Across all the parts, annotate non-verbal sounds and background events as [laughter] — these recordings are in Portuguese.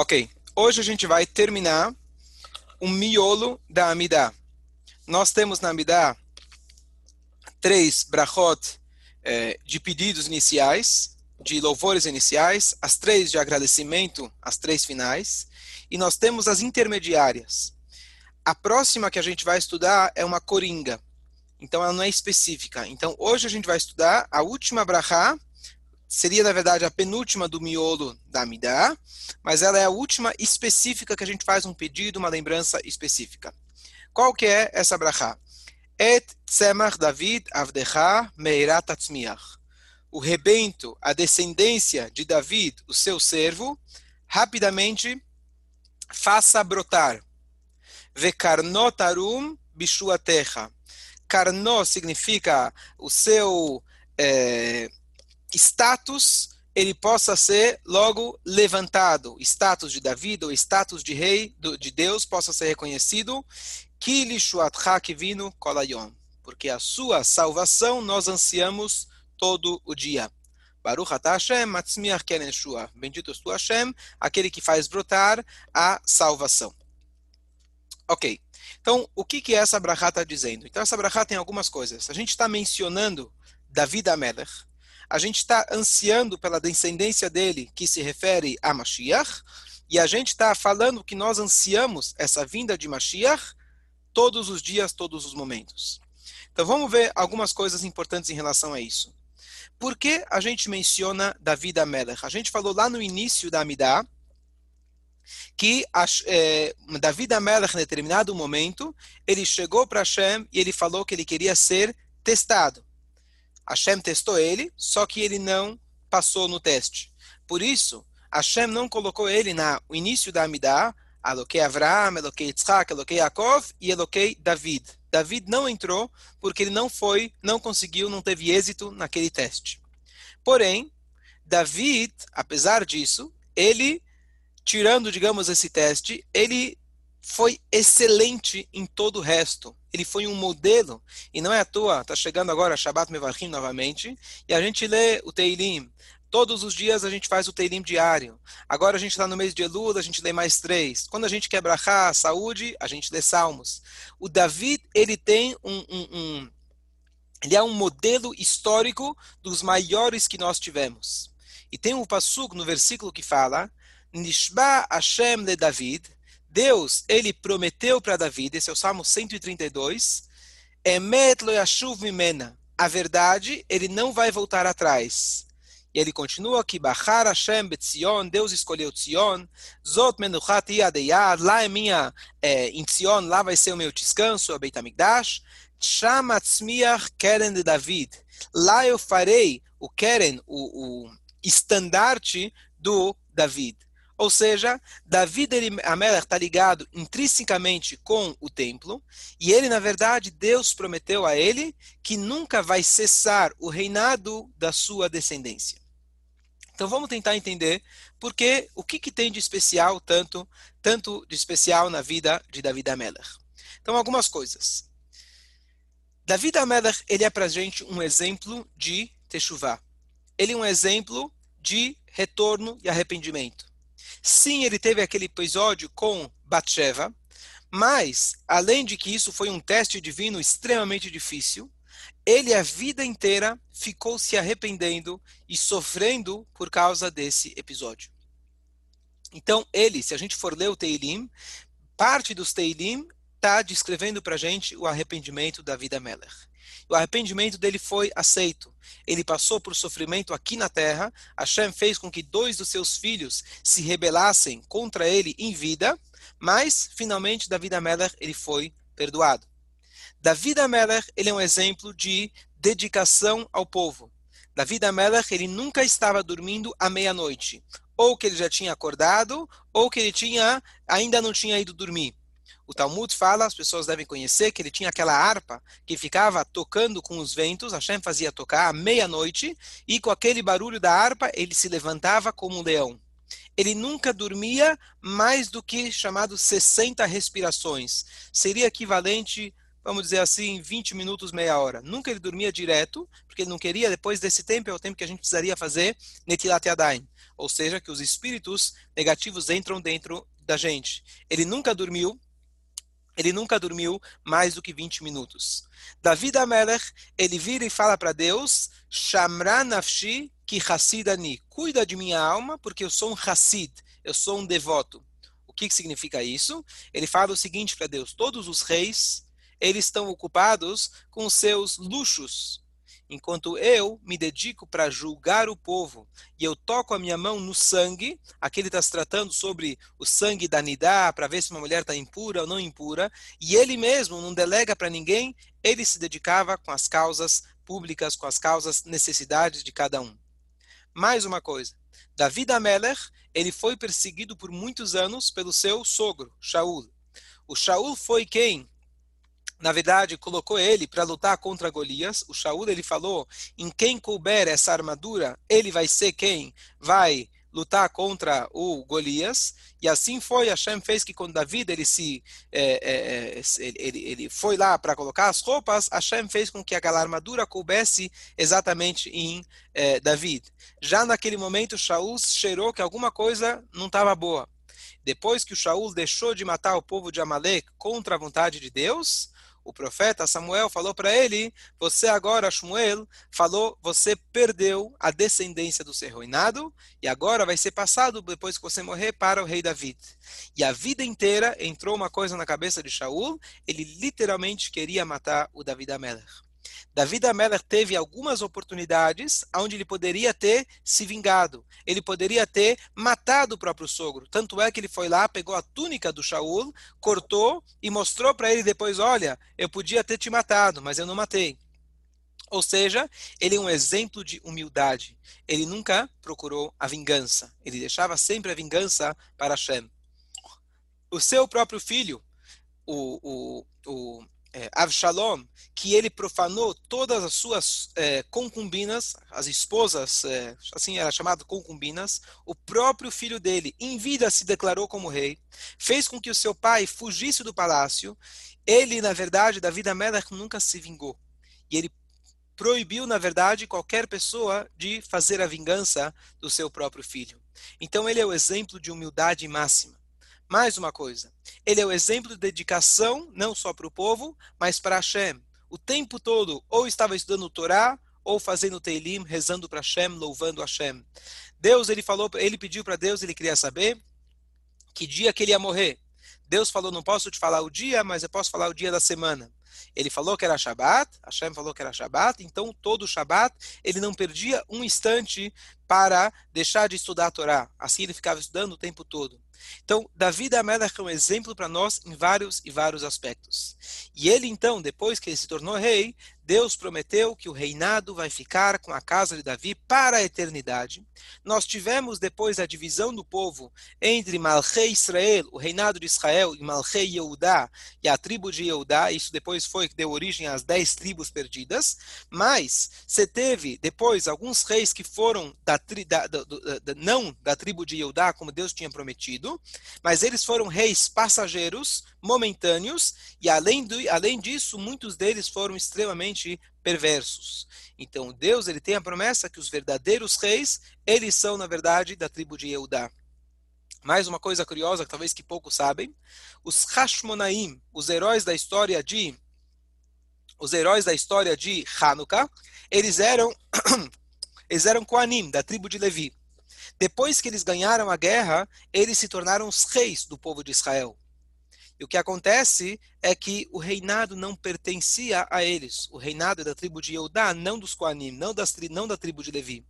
Ok, hoje a gente vai terminar o miolo da Amidá. Nós temos na Amidá três brachot eh, de pedidos iniciais, de louvores iniciais, as três de agradecimento, as três finais, e nós temos as intermediárias. A próxima que a gente vai estudar é uma coringa, então ela não é específica. Então hoje a gente vai estudar a última brachá, seria na verdade a penúltima do miolo da Amidá, mas ela é a última específica que a gente faz um pedido, uma lembrança específica. Qual que é essa brachá? Et tzemach David avdecha meirat. O rebento, a descendência de David, o seu servo, rapidamente faça brotar. Vekarnotarum bishuatecha. Karno significa o seu é, status, ele possa ser logo levantado. Status de Davi, ou status de rei de Deus possa ser reconhecido. Porque a sua salvação nós ansiamos todo o dia. Baruch Hashem, matzmiach ken Bendito és tu Hashem, aquele que faz brotar a salvação. Ok. Então, o que, que essa brachá está dizendo? Então, essa brachá tem algumas coisas. A gente está mencionando David Amelech, a gente está ansiando pela descendência dele, que se refere a Mashiach, e a gente está falando que nós ansiamos essa vinda de Mashiach todos os dias, todos os momentos. Então, vamos ver algumas coisas importantes em relação a isso. Por que a gente menciona David Amelech? A gente falou lá no início da Amidah, que é, Davi Amelech, em determinado momento, ele chegou para Hashem e ele falou que ele queria ser testado. Hashem testou ele, só que ele não passou no teste. Por isso, Hashem não colocou ele no início da Amidah, Eloquei Avraham, Eloquei Yitzhak, Eloquei Yaakov e Eloquei David. David não entrou porque ele não foi, não conseguiu, não teve êxito naquele teste. Porém, David, apesar disso, ele tirando, digamos, esse teste, ele foi excelente em todo o resto. Ele foi um modelo, e não é à toa, está chegando agora Shabbat Mevachim novamente, e a gente lê o Teilim. Todos os dias a gente faz o Teilim diário. Agora a gente está no mês de Elul, a gente lê mais três. Quando a gente quer brachá, saúde, a gente lê salmos. O David, ele tem um, um, um ele é um modelo histórico dos maiores que nós tivemos. E tem um passuk no versículo que fala Nishba Hashem de David, Deus, ele prometeu para David, esse é o Salmo 132, Emet lo yashuv mimena, a verdade, ele não vai voltar atrás. E ele continua aqui, Bachar Hashem betzion, Deus escolheu Tzion, Zot menuchat yadeyad, lá é minha, é, em Tzion, lá vai ser o meu descanso, a Beit HaMikdash, Sham Keren de David, lá eu farei o Keren, o, o estandarte do David. Ou seja, Davi Amelech está ligado intrinsecamente com o templo, e ele, na verdade, Deus prometeu a ele que nunca vai cessar o reinado da sua descendência. Então vamos tentar entender porque o que, que tem de especial, tanto, tanto de especial na vida de Davi Amelech. Então, algumas coisas. Davi Amelech, ele é para a gente um exemplo de Teshuvah. Ele é um exemplo de retorno e arrependimento. Sim, ele teve aquele episódio com Batsheva, mas, além de que isso foi um teste divino extremamente difícil, ele a vida inteira ficou se arrependendo e sofrendo por causa desse episódio. Então, ele, se a gente for ler o Teilim, parte dos Teilim está descrevendo para a gente o arrependimento da vida Melech. O arrependimento dele foi aceito. Ele passou por sofrimento aqui na terra. Hashem fez com que dois dos seus filhos se rebelassem contra ele em vida, mas finalmente Davi Amelech ele foi perdoado. Davi Amelech ele é um exemplo de dedicação ao povo. Davi Amelech ele nunca estava dormindo à meia-noite, ou que ele já tinha acordado, ou que ele tinha ainda não tinha ido dormir. O Talmud fala, as pessoas devem conhecer, que ele tinha aquela harpa que ficava tocando com os ventos, Hashem fazia tocar à meia-noite, e com aquele barulho da harpa ele se levantava como um leão. Ele nunca dormia mais do que chamado 60 respirações. Seria equivalente vamos dizer assim, 20 minutos, meia hora. Nunca ele dormia direto, porque ele não queria, depois desse tempo, é o tempo que a gente precisaria fazer Netilat Yadayim. Ou seja, que os espíritos negativos entram dentro da gente. Ele nunca dormiu, ele nunca dormiu mais do que 20 minutos. David Amelech, ele vira e fala para Deus, Shamra nafshi ki hassidani. Cuida de minha alma, porque eu sou um hassid, eu sou um devoto. O que, que significa isso? Ele fala o seguinte para Deus, todos os reis, eles estão ocupados com seus luxos, enquanto eu me dedico para julgar o povo e eu toco a minha mão no sangue, aqui ele está se tratando sobre o sangue da Nidá, para ver se uma mulher está impura ou não impura, e ele mesmo não delega para ninguém, ele se dedicava com as causas públicas, com as causas necessidades de cada um. Mais uma coisa, David Ameller, ele foi perseguido por muitos anos pelo seu sogro, Shaul. O Shaul foi quem na verdade, colocou ele para lutar contra Golias. O Shaul ele falou: em quem couber essa armadura, ele vai ser quem vai lutar contra o Golias. E assim foi. Hashem fez que quando David ele se é, é, ele, ele foi lá para colocar as roupas, Hashem fez com que aquela armadura coubesse exatamente em é, David. Já naquele momento, Shaul cheirou que alguma coisa não estava boa. Depois que o Shaul deixou de matar o povo de Amalek contra a vontade de Deus, o profeta Samuel falou para ele: Você agora, Shmuel, falou, você perdeu a descendência do seu reinado e agora vai ser passado, depois que você morrer, para o rei David. E a vida inteira entrou uma coisa na cabeça de Shaul: ele literalmente queria matar o David Amelech. David Amelech teve algumas oportunidades onde ele poderia ter se vingado. Ele poderia ter matado o próprio sogro. Tanto é que ele foi lá, pegou a túnica do Shaul, cortou e mostrou para ele depois: Olha, eu podia ter te matado, mas eu não matei. Ou seja, ele é um exemplo de humildade. Ele nunca procurou a vingança. Ele deixava sempre a vingança para Hashem. O seu próprio filho, o, o, o é, Avshalom, que ele profanou todas as suas é, concubinas, as esposas, é, assim era chamado concubinas, o próprio filho dele, em vida, se declarou como rei, fez com que o seu pai fugisse do palácio. Ele, na verdade, Davi Amelech nunca se vingou. E ele proibiu, na verdade, qualquer pessoa de fazer a vingança do seu próprio filho. Então, ele é o exemplo de humildade máxima. Mais uma coisa, ele é o exemplo de dedicação não só para o povo, mas para Hashem. O tempo todo, ou estava estudando o Torá, ou fazendo Teilim, rezando para Hashem, louvando Hashem. Deus, ele falou, ele pediu para Deus, ele queria saber que dia que ele ia morrer. Deus falou, não posso te falar o dia, mas eu posso falar o dia da semana. Ele falou que era Shabat, Hashem falou que era Shabat, então todo Shabat ele não perdia um instante para deixar de estudar a Torá. Assim ele ficava estudando o tempo todo. Então, Davi da Melech é um exemplo para nós em vários e vários aspectos. E ele, então, depois que ele se tornou rei, Deus prometeu que o reinado vai ficar com a casa de Davi para a eternidade. Nós tivemos depois a divisão do povo entre Malchei Israel, o reinado de Israel, e Malchei Yehudá, e a tribo de Yehudá. Isso depois foi que deu origem às dez tribos perdidas. Mas você teve depois alguns reis que foram da, da, da, da não da tribo de Yehudá, como Deus tinha prometido, mas eles foram reis passageiros, momentâneos, e além, do, além disso, muitos deles foram extremamente perversos. Então Deus ele tem a promessa que os verdadeiros reis, eles são na verdade da tribo de Eudá. Mais uma coisa curiosa que talvez que poucos sabem, os Hashmonaim, os heróis da história de os heróis da história de Hanukkah, eles eram [coughs] eles eram Koanim, da tribo de Levi. Depois que eles ganharam a guerra, eles se tornaram os reis do povo de Israel. E o que acontece é que o reinado não pertencia a eles. O reinado é da tribo de Eudá, não dos Koanim, não, das, não da tribo de Levi.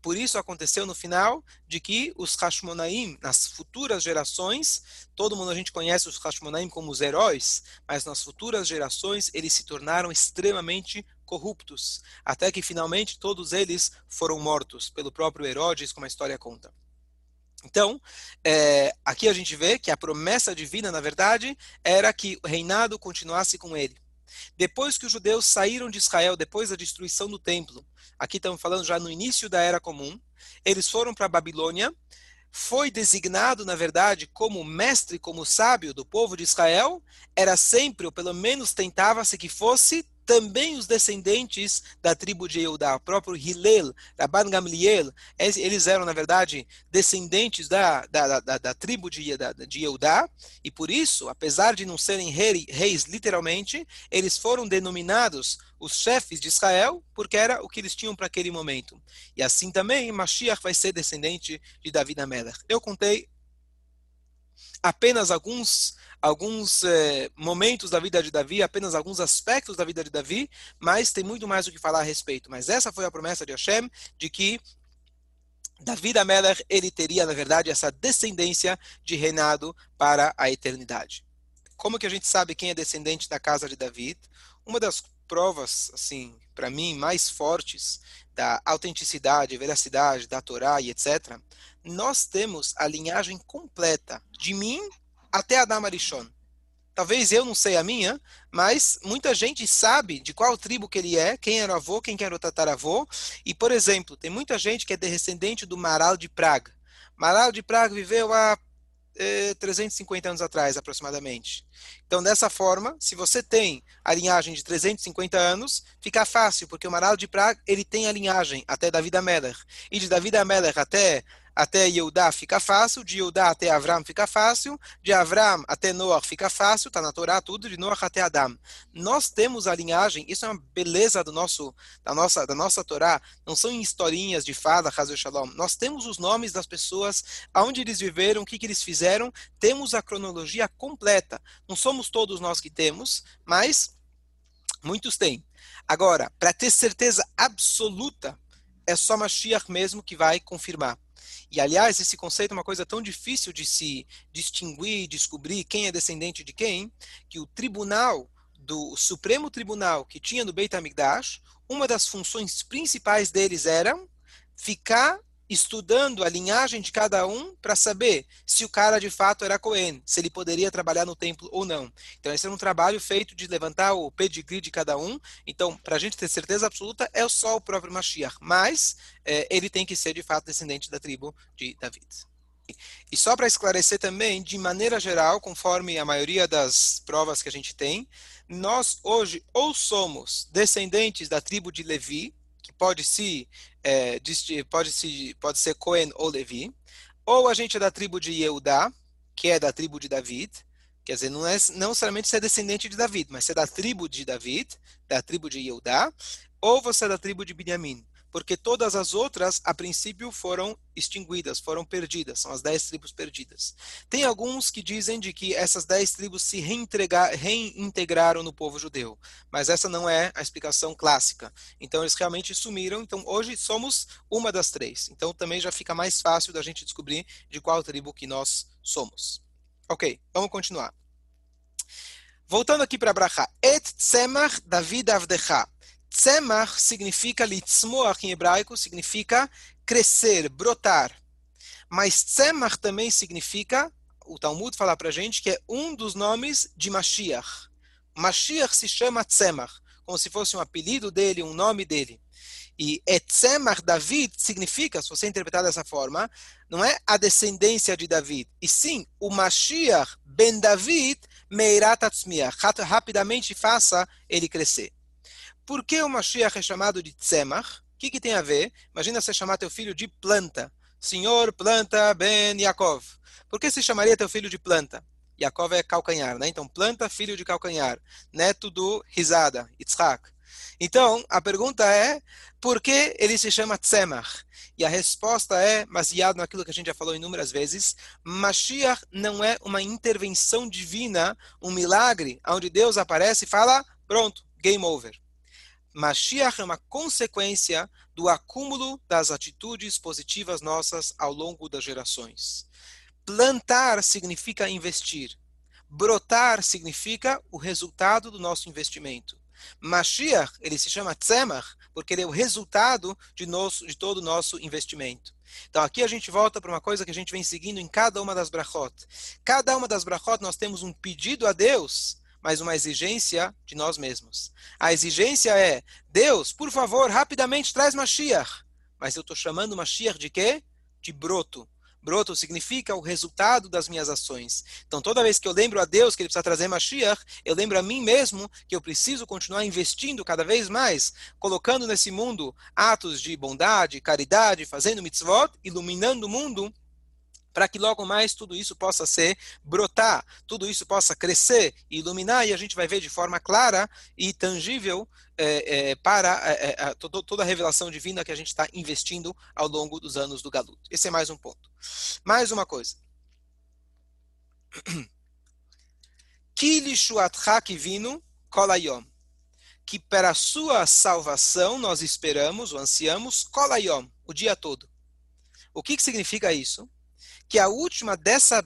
Por isso aconteceu no final de que os Hashmonaim, nas futuras gerações, todo mundo a gente conhece os Hashmonaim como os heróis, mas nas futuras gerações eles se tornaram extremamente corruptos, até que finalmente todos eles foram mortos pelo próprio Herodes, como a história conta. Então, é, aqui a gente vê que a promessa divina, na verdade, era que o reinado continuasse com ele. Depois que os judeus saíram de Israel, depois da destruição do templo, aqui estamos falando já no início da Era Comum, eles foram para a Babilônia. foi designado, na verdade, como mestre, como sábio do povo de Israel, era sempre, ou pelo menos tentava-se que fosse, também os descendentes da tribo de Eudá, o próprio Hillel, Rabban Gamliel, eles eram, na verdade, descendentes da, da, da, da tribo de, de Eudá, e por isso, apesar de não serem rei, reis literalmente, eles foram denominados os chefes de Israel, porque era o que eles tinham para aquele momento. E assim também, Mashiach vai ser descendente de Davi Amelech. Eu contei apenas alguns alguns eh, momentos da vida de Davi, apenas alguns aspectos da vida de Davi, mas tem muito mais o que falar a respeito. Mas essa foi a promessa de Hashem de que Davi da Meller ele teria, na verdade, essa descendência de reinado para a eternidade. Como que a gente sabe quem é descendente da casa de Davi? Uma das provas, assim, para mim, mais fortes da autenticidade, veracidade da Torá e etc., nós temos a linhagem completa de mim até Adam Arishon. Talvez eu não sei a minha, mas muita gente sabe de qual tribo que ele é, quem era o avô, quem era o tataravô. E, por exemplo, tem muita gente que é descendente do Maral de Praga. Maral de Praga viveu há 350 anos atrás, aproximadamente. Então, dessa forma, se você tem a linhagem de 350 anos, fica fácil, porque o Maral de Praga ele tem a linhagem até David Ameller. E de David Ameller até até Yehudá fica fácil, de Yehudá até Avram fica fácil, de Avram até Noah fica fácil, está na Torá tudo, de Noah até Adam. Nós temos a linhagem, isso é uma beleza do nosso, da, nossa, da nossa Torá, não são historinhas de fada, Hazel Shalom. Nós temos os nomes das pessoas, aonde eles viveram, o que, que eles fizeram, temos a cronologia completa. Não somos todos nós que temos, mas muitos têm. Agora, para ter certeza absoluta, é só Mashiach mesmo que vai confirmar. E, aliás, esse conceito é uma coisa tão difícil de se distinguir, descobrir quem é descendente de quem, que o tribunal, do Supremo Tribunal que tinha no Beit HaMikdash, uma das funções principais deles era ficar estudando a linhagem de cada um para saber se o cara de fato era Cohen, se ele poderia trabalhar no templo ou não. Então, esse é um trabalho feito de levantar o pedigree de cada um. Então, para a gente ter certeza absoluta, é só o próprio Mashiach, mas é, ele tem que ser de fato descendente da tribo de David. E só para esclarecer também, de maneira geral, conforme a maioria das provas que a gente tem, nós hoje ou somos descendentes da tribo de Levi, pode se é, pode, se, pode ser Cohen ou Levi, ou a gente é da tribo de Yehudá, que é da tribo de David, quer dizer, não é não necessariamente ser descendente de David, mas ser da tribo de David, da tribo de Yehudá, ou você é da tribo de Benjamim porque todas as outras, a princípio, foram extinguidas, foram perdidas, são as dez tribos perdidas. Tem alguns que dizem de que essas dez tribos se reintegraram no povo judeu, mas essa não é a explicação clássica. Então, eles realmente sumiram, então hoje somos uma das três. Então, também já fica mais fácil da gente descobrir de qual tribo que nós somos. Ok, vamos continuar. Voltando aqui para Brachá. Et tzemach David avdecha. Tzemach significa litzmoach em hebraico, significa crescer, brotar. Mas tzemach também significa, o Talmud fala para gente, que é um dos nomes de Mashiach. Mashiach se chama Tzemach, como se fosse um apelido dele, um nome dele. E Etzemach David significa, se você interpretar dessa forma, não é a descendência de David, e sim o Mashiach ben David Meirat Atzmiach. Rapidamente faça ele crescer. Por que o Mashiach é chamado de Tzemach? O que, que tem a ver? Imagina você chamar teu filho de planta. Senhor planta ben Yaakov. Por que se chamaria teu filho de planta? Yaakov é calcanhar, né? Então, planta, filho de calcanhar. Neto do risada, Yitzhak. Então, a pergunta é, por que ele se chama Tzemach? E a resposta é, baseado naquilo que a gente já falou inúmeras vezes, Mashiach não é uma intervenção divina, um milagre, onde Deus aparece e fala, pronto, game over. Mashiach é uma consequência do acúmulo das atitudes positivas nossas ao longo das gerações. Plantar significa investir. Brotar significa o resultado do nosso investimento. Mashiach, ele se chama Tzemach, porque ele é o resultado de, nosso, de todo o nosso investimento. Então aqui a gente volta para uma coisa que a gente vem seguindo em cada uma das brachot. Cada uma das brachot nós temos um pedido a Deus mas uma exigência de nós mesmos. A exigência é: Deus, por favor, rapidamente traz Mashiach. Mas eu estou chamando Mashiach de quê? De broto. Broto significa o resultado das minhas ações. Então, toda vez que eu lembro a Deus que ele precisa trazer Mashiach, eu lembro a mim mesmo que eu preciso continuar investindo cada vez mais, colocando nesse mundo atos de bondade, caridade, fazendo mitzvot, iluminando o mundo para que logo mais tudo isso possa ser brotar, tudo isso possa crescer iluminar, e a gente vai ver de forma clara e tangível é, é, para é, é toda a revelação divina que a gente está investindo ao longo dos anos do Galut. Esse é mais um ponto. Mais uma coisa. [clears throat] vino kolayom. Que para a sua salvação nós esperamos, ou ansiamos, kolayom, o dia todo. O que, que significa isso? Que a última dessa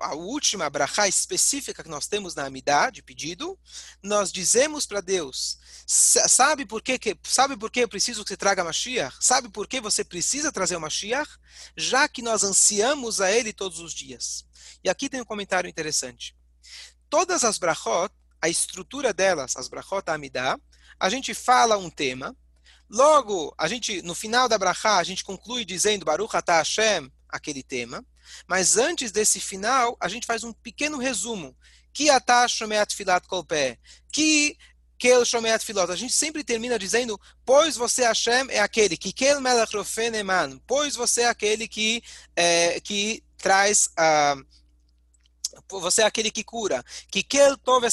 a última brachá específica que nós temos na Amidá, de pedido, nós dizemos para Deus, sabe por que, sabe por que eu preciso que você traga Mashiach? Sabe por que você precisa trazer o Mashiach? Já que nós ansiamos a ele todos os dias. E aqui tem um comentário interessante. Todas as brachot, a estrutura delas, as brachot Amidá, a gente fala um tema, Logo, a gente, no final da brachá, a gente conclui dizendo Baruch atah Hashem, aquele tema. Mas antes desse final, a gente faz um pequeno resumo. Que shomeat filat kolpé. Que kel shomeat filot. A gente sempre termina dizendo, pois você Hashem é aquele que kel melech eman. Pois você é aquele que, é, que traz... Uh, você é aquele que cura. Que kel tove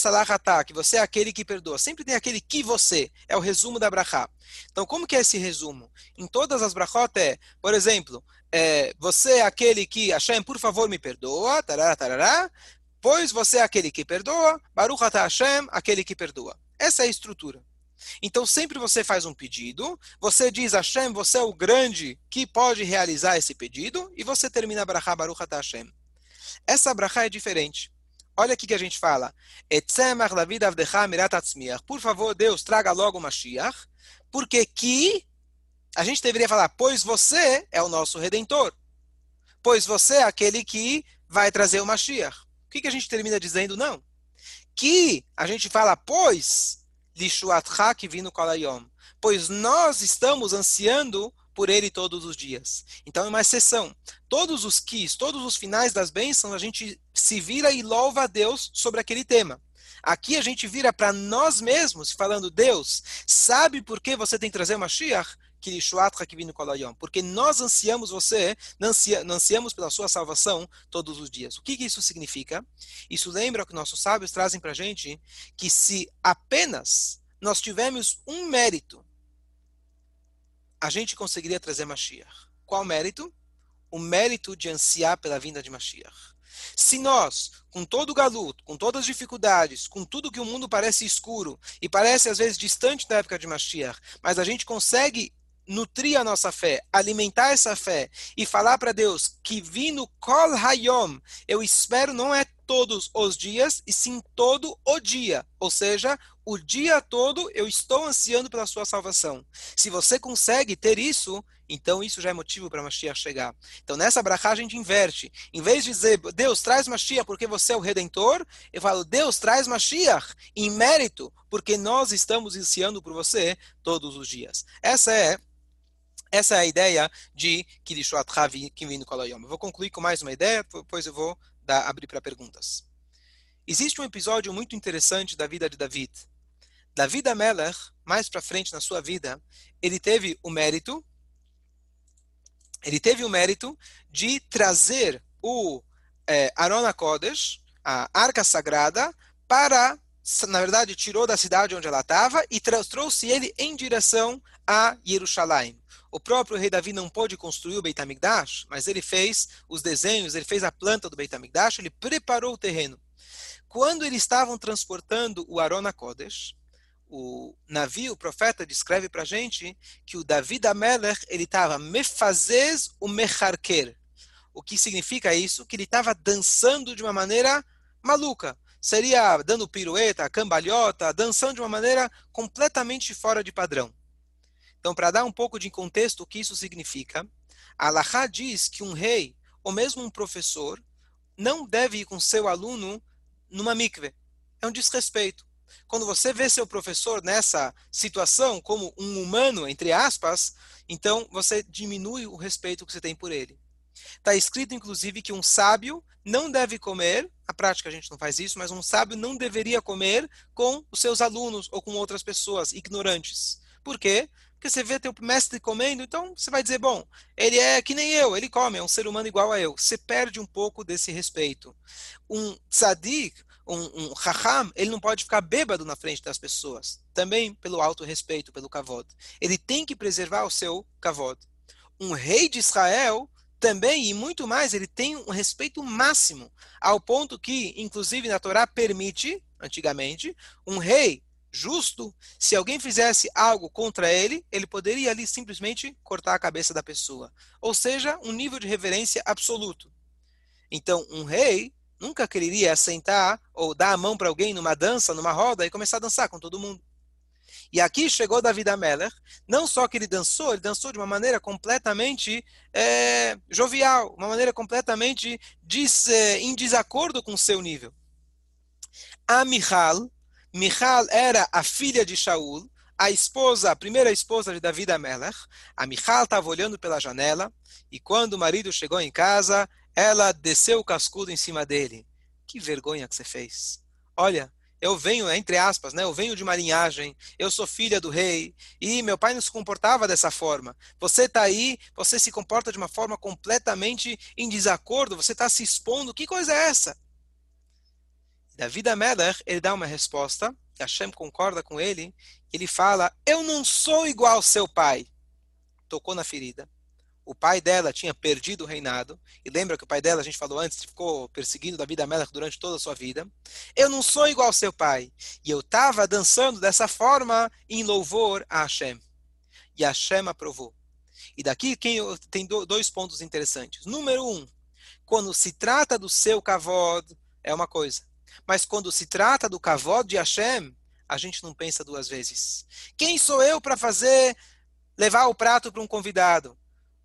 que você é aquele que perdoa. Sempre tem aquele que você. É o resumo da brachá. Então, como que é esse resumo? Em todas as brachot é, por exemplo, é, você é aquele que, Hashem, por favor, me perdoa, tarará, tarará, pois você é aquele que perdoa, Baruch atah Hashem, aquele que perdoa. Essa é a estrutura. Então, sempre você faz um pedido, você diz, Hashem, você é o grande que pode realizar esse pedido, e você termina Brachá Baruch atah Hashem. Essa Brachá é diferente. Olha aqui que a gente fala. Por favor, Deus, traga logo o Mashiach, porque que a gente deveria falar, pois você é o nosso redentor. Pois você é aquele que vai trazer o Mashiach. O que, que a gente termina dizendo? Não. Que a gente fala, pois, Lishuatcha que vino kolayom. Pois nós estamos ansiando por ele todos os dias. Então é uma exceção. Todos os quis, todos os finais das bênçãos, a gente se vira e louva a Deus sobre aquele tema. Aqui a gente vira para nós mesmos, falando, Deus, sabe por que você tem que trazer o Mashiach? Porque nós ansiamos você, ansiamos pela sua salvação todos os dias. O que, que isso significa? Isso lembra que nossos sábios trazem para a gente, que se apenas nós tivermos um mérito, a gente conseguiria trazer Mashiach. Qual mérito? O mérito de ansiar pela vinda de Mashiach. Se nós, com todo o galuto, com todas as dificuldades, com tudo que o mundo parece escuro e parece às vezes distante da época de Mashiach, mas a gente consegue nutrir a nossa fé, alimentar essa fé e falar para Deus que vindo kol hayom, eu espero não é todos os dias, e sim todo o dia. Ou seja, o dia todo eu estou ansiando pela sua salvação. Se você consegue ter isso, então isso já é motivo para Mashiach chegar. Então nessa brachá a gente inverte. Em vez de dizer, Deus traz Mashiach porque você é o Redentor, eu falo, Deus traz Mashiach em mérito, porque nós estamos ansiando por você todos os dias. Essa é essa é a ideia de Kirishuat Kivinu Kolayom. Eu vou concluir com mais uma ideia, depois eu vou dar, abrir para perguntas. Existe um episódio muito interessante da vida de David. David Ameller, mais para frente na sua vida, ele teve o mérito, ele teve o mérito de trazer o é, Arona Kodesh, a Arca Sagrada, para, na verdade, tirou da cidade onde ela estava e trouxe ele em direção a Jerusalém. O próprio rei Davi não pôde construir o Beit HaMikdash, mas ele fez os desenhos, ele fez a planta do Beit HaMikdash, ele preparou o terreno. Quando eles estavam transportando o Arona Kodesh, o navio, o profeta descreve para a gente que o Davi Amelech, ele estava mefazes o mecharker. O que significa isso? Que ele estava dançando de uma maneira maluca. Seria dando pirueta, cambalhota, dançando de uma maneira completamente fora de padrão. Então, para dar um pouco de contexto o que isso significa, a Allahá diz que um rei, ou mesmo um professor, não deve ir com seu aluno numa mikve. É um desrespeito. Quando você vê seu professor nessa situação como um humano, entre aspas, então você diminui o respeito que você tem por ele. Está escrito, inclusive, que um sábio não deve comer, na prática a gente não faz isso, mas um sábio não deveria comer com os seus alunos ou com outras pessoas ignorantes. Por quê? Porque você vê teu mestre comendo, então você vai dizer, bom, ele é que nem eu, ele come, é um ser humano igual a eu. Você perde um pouco desse respeito. Um tzadik, um, um ele não pode ficar bêbado na frente das pessoas. Também pelo alto respeito, pelo kavod. Ele tem que preservar o seu kavod. Um rei de Israel também, e muito mais, ele tem um respeito máximo, ao ponto que, inclusive, na Torá permite, antigamente, um rei justo, se alguém fizesse algo contra ele, ele poderia ali simplesmente cortar a cabeça da pessoa. Ou seja, um nível de reverência absoluto. Então, um rei nunca quereria sentar ou dar a mão para alguém numa dança, numa roda e começar a dançar com todo mundo. E aqui chegou David Ameller, não só que ele dançou, ele dançou de uma maneira completamente é, jovial, uma maneira completamente des, é, em desacordo com o seu nível. A Michal, era a filha de Shaul, a esposa, a primeira esposa de David Ameller. A Michal estava olhando pela janela e quando o marido chegou em casa, ela desceu o cascudo em cima dele. Que vergonha que você fez. Olha, eu venho, entre aspas, né? Eu venho de uma linhagem, eu sou filha do rei, e meu pai não se comportava dessa forma. Você está aí, você se comporta de uma forma completamente em desacordo, você está se expondo. Que coisa é essa? David Ameller, ele dá uma resposta, Hashem concorda com ele, ele fala: Eu não sou igual ao seu pai. Tocou na ferida o pai dela tinha perdido o reinado, e lembra que o pai dela, a gente falou antes, ficou perseguindo Davi Amelech durante toda a sua vida. Eu não sou igual ao seu pai. E eu estava dançando dessa forma em louvor a Hashem. E Hashem aprovou. E daqui quem, tem dois pontos interessantes. Número um, quando se trata do seu kavod, é uma coisa. Mas quando se trata do kavod de Hashem, a gente não pensa duas vezes. Quem sou eu para fazer, levar o prato para um convidado?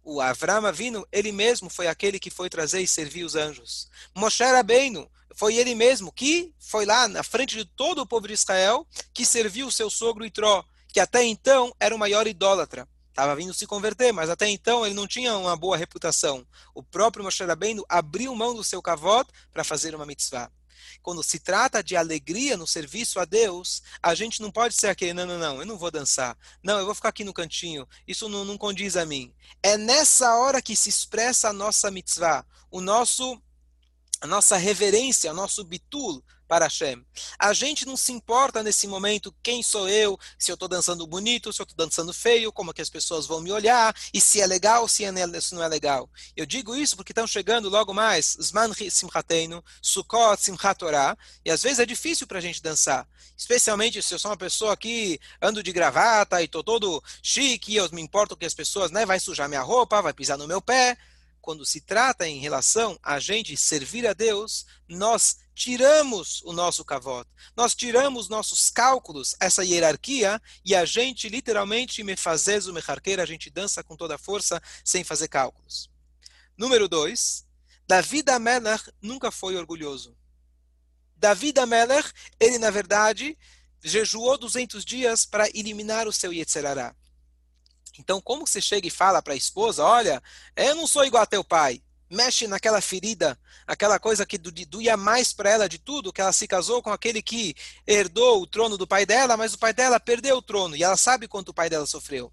o Avram Avinu, ele mesmo foi aquele que foi trazer e servir os anjos. Moshe Rabbeinu, foi ele mesmo que foi lá na frente de todo o povo de Israel que serviu o seu sogro Itró, que até então era o maior idólatra. Estava vindo se converter, mas até então ele não tinha uma boa reputação. O próprio Moshe Rabbeinu abriu mão do seu kavod para fazer uma mitzvah quando se trata de alegria no serviço a Deus, a gente não pode ser aquele, não, não, não, eu não vou dançar. Não, eu vou ficar aqui no cantinho. Isso não, não condiz a mim. É nessa hora que se expressa a nossa mitzvah, o nosso, a nossa reverência, o nosso bitul, para Hashem. A gente não se importa nesse momento quem sou eu, se eu estou dançando bonito, se eu estou dançando feio, como que as pessoas vão me olhar, e se é legal, se, é, se não é legal. Eu digo isso porque estão chegando logo mais Zman Simchateinu, Sukkot e às vezes é difícil para a gente dançar. Especialmente se eu sou uma pessoa que ando de gravata e estou todo chique, eu me importo que as pessoas, né, vai sujar minha roupa, vai pisar no meu pé quando se trata em relação a gente servir a Deus, nós tiramos o nosso cavote, nós tiramos nossos cálculos, essa hierarquia, e a gente literalmente me fazes o mecharqueira, a gente dança com toda a força sem fazer cálculos. Número dois, David Ameller nunca foi orgulhoso. David Ameller, ele na verdade jejuou 200 dias para eliminar o seu Yetzerará. Então, como você chega e fala para a esposa, olha, eu não sou igual a teu pai, mexe naquela ferida, aquela coisa que doía mais para ela de tudo, que ela se casou com aquele que herdou o trono do pai dela, mas o pai dela perdeu o trono e ela sabe quanto o pai dela sofreu.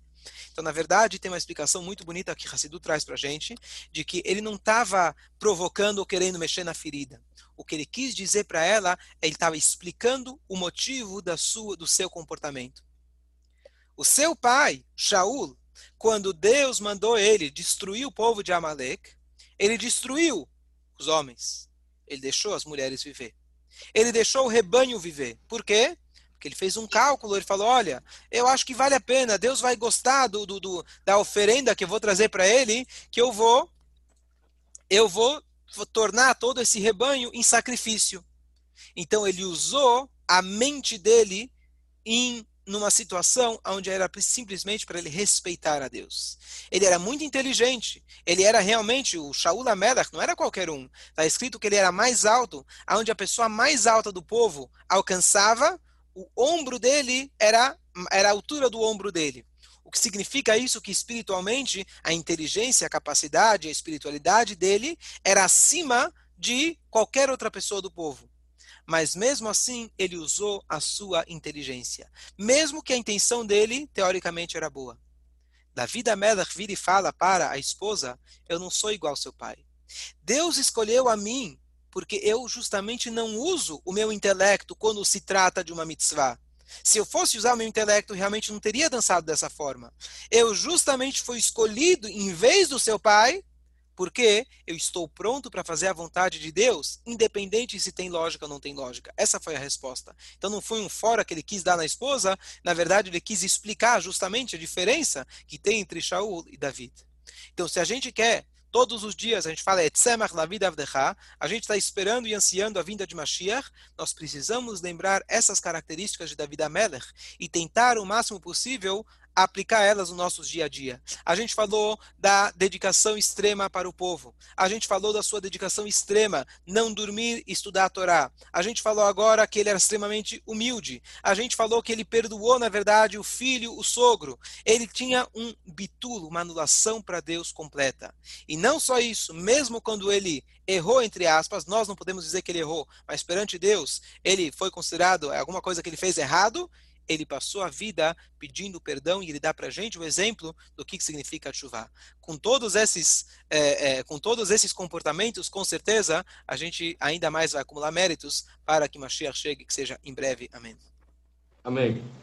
Então, na verdade, tem uma explicação muito bonita que Hassidu traz para a gente, de que ele não estava provocando ou querendo mexer na ferida. O que ele quis dizer para ela, ele estava explicando o motivo da sua, do seu comportamento. O seu pai, Shaul, quando Deus mandou ele destruir o povo de Amalek, ele destruiu os homens. Ele deixou as mulheres viver. Ele deixou o rebanho viver. Por quê? Porque ele fez um cálculo, ele falou: olha, eu acho que vale a pena, Deus vai gostar do, do, do da oferenda que eu vou trazer para ele, que eu vou, eu vou tornar todo esse rebanho em sacrifício. Então ele usou a mente dele em numa situação onde era simplesmente para ele respeitar a Deus. Ele era muito inteligente. Ele era realmente o Shaul Amelach, não era qualquer um. Está escrito que ele era mais alto, aonde a pessoa mais alta do povo alcançava, o ombro dele era, era a altura do ombro dele. O que significa isso? Que espiritualmente a inteligência, a capacidade, a espiritualidade dele era acima de qualquer outra pessoa do povo. Mas mesmo assim, ele usou a sua inteligência. Mesmo que a intenção dele, teoricamente, era boa. Davi da Melech vira e fala para a esposa: Eu não sou igual ao seu pai. Deus escolheu a mim porque eu justamente não uso o meu intelecto quando se trata de uma mitzvah. Se eu fosse usar o meu intelecto, realmente não teria dançado dessa forma. Eu justamente fui escolhido em vez do seu pai, porque eu estou pronto para fazer a vontade de Deus, independente se tem lógica ou não tem lógica. Essa foi a resposta. Então não foi um fora que ele quis dar na esposa, na verdade ele quis explicar justamente a diferença que tem entre Shaul e David. Então se a gente quer Todos os dias a gente fala Etzemach la vida avdecha, a gente está esperando e ansiando a vinda de Mashiach, nós precisamos lembrar essas características de David Amelech e tentar o máximo possível aplicar elas no nosso dia a dia. A gente falou da dedicação extrema para o povo. A gente falou da sua dedicação extrema, não dormir e estudar a Torá. A gente falou agora que ele era extremamente humilde. A gente falou que ele perdoou, na verdade, o filho, o sogro. Ele tinha um bitulo, uma anulação para Deus completa. E não só isso, mesmo quando ele errou, entre aspas, nós não podemos dizer que ele errou, mas perante Deus, ele foi considerado alguma coisa que ele fez errado, ele passou a vida pedindo perdão e ele dá para a gente o exemplo do que significa chuva. Com todos esses, é, é, com todos esses comportamentos, com certeza a gente ainda mais vai acumular méritos para que Mashiach chegue, que seja em breve. Amém. Amém.